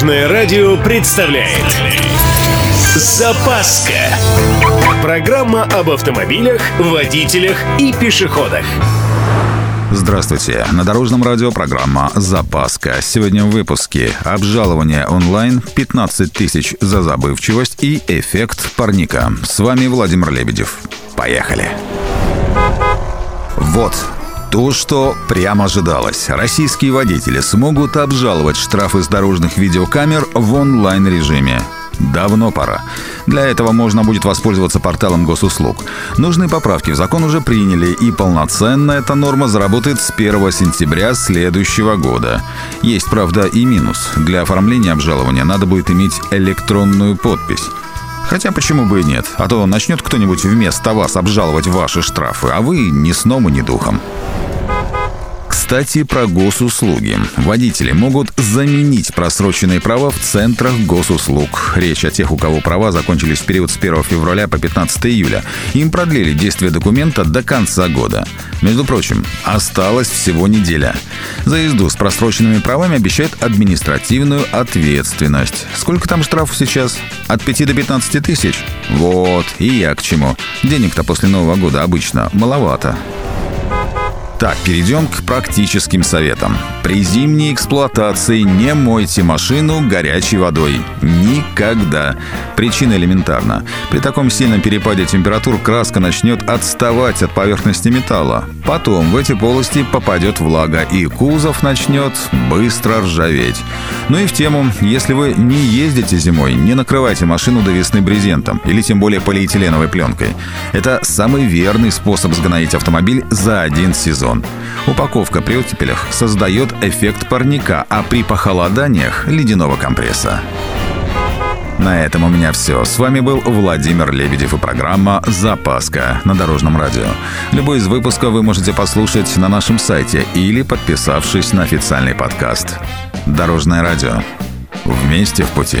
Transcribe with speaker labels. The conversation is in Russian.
Speaker 1: Дорожное радио представляет Запаска Программа об автомобилях, водителях и пешеходах
Speaker 2: Здравствуйте. На Дорожном радио программа «Запаска». Сегодня в выпуске обжалование онлайн, 15 тысяч за забывчивость и эффект парника. С вами Владимир Лебедев. Поехали. Вот, то, что прямо ожидалось. Российские водители смогут обжаловать штрафы с дорожных видеокамер в онлайн-режиме. Давно пора. Для этого можно будет воспользоваться порталом госуслуг. Нужные поправки в закон уже приняли, и полноценно эта норма заработает с 1 сентября следующего года. Есть, правда, и минус. Для оформления обжалования надо будет иметь электронную подпись. Хотя почему бы и нет? А то начнет кто-нибудь вместо вас обжаловать ваши штрафы, а вы ни сном и ни духом. Кстати, про госуслуги. Водители могут заменить просроченные права в центрах госуслуг. Речь о тех, у кого права закончились в период с 1 февраля по 15 июля. Им продлили действие документа до конца года. Между прочим, осталась всего неделя. За езду с просроченными правами обещают административную ответственность. Сколько там штрафов сейчас? От 5 до 15 тысяч? Вот, и я к чему. Денег-то после Нового года обычно маловато. Так, перейдем к практическим советам. При зимней эксплуатации не мойте машину горячей водой. Никогда. Причина элементарна. При таком сильном перепаде температур краска начнет отставать от поверхности металла. Потом в эти полости попадет влага, и кузов начнет быстро ржаветь. Ну и в тему, если вы не ездите зимой, не накрывайте машину до весны брезентом или тем более полиэтиленовой пленкой. Это самый верный способ сгноить автомобиль за один сезон сезон. Упаковка при оттепелях создает эффект парника, а при похолоданиях – ледяного компресса. На этом у меня все. С вами был Владимир Лебедев и программа «Запаска» на Дорожном радио. Любой из выпусков вы можете послушать на нашем сайте или подписавшись на официальный подкаст. Дорожное радио. Вместе в пути.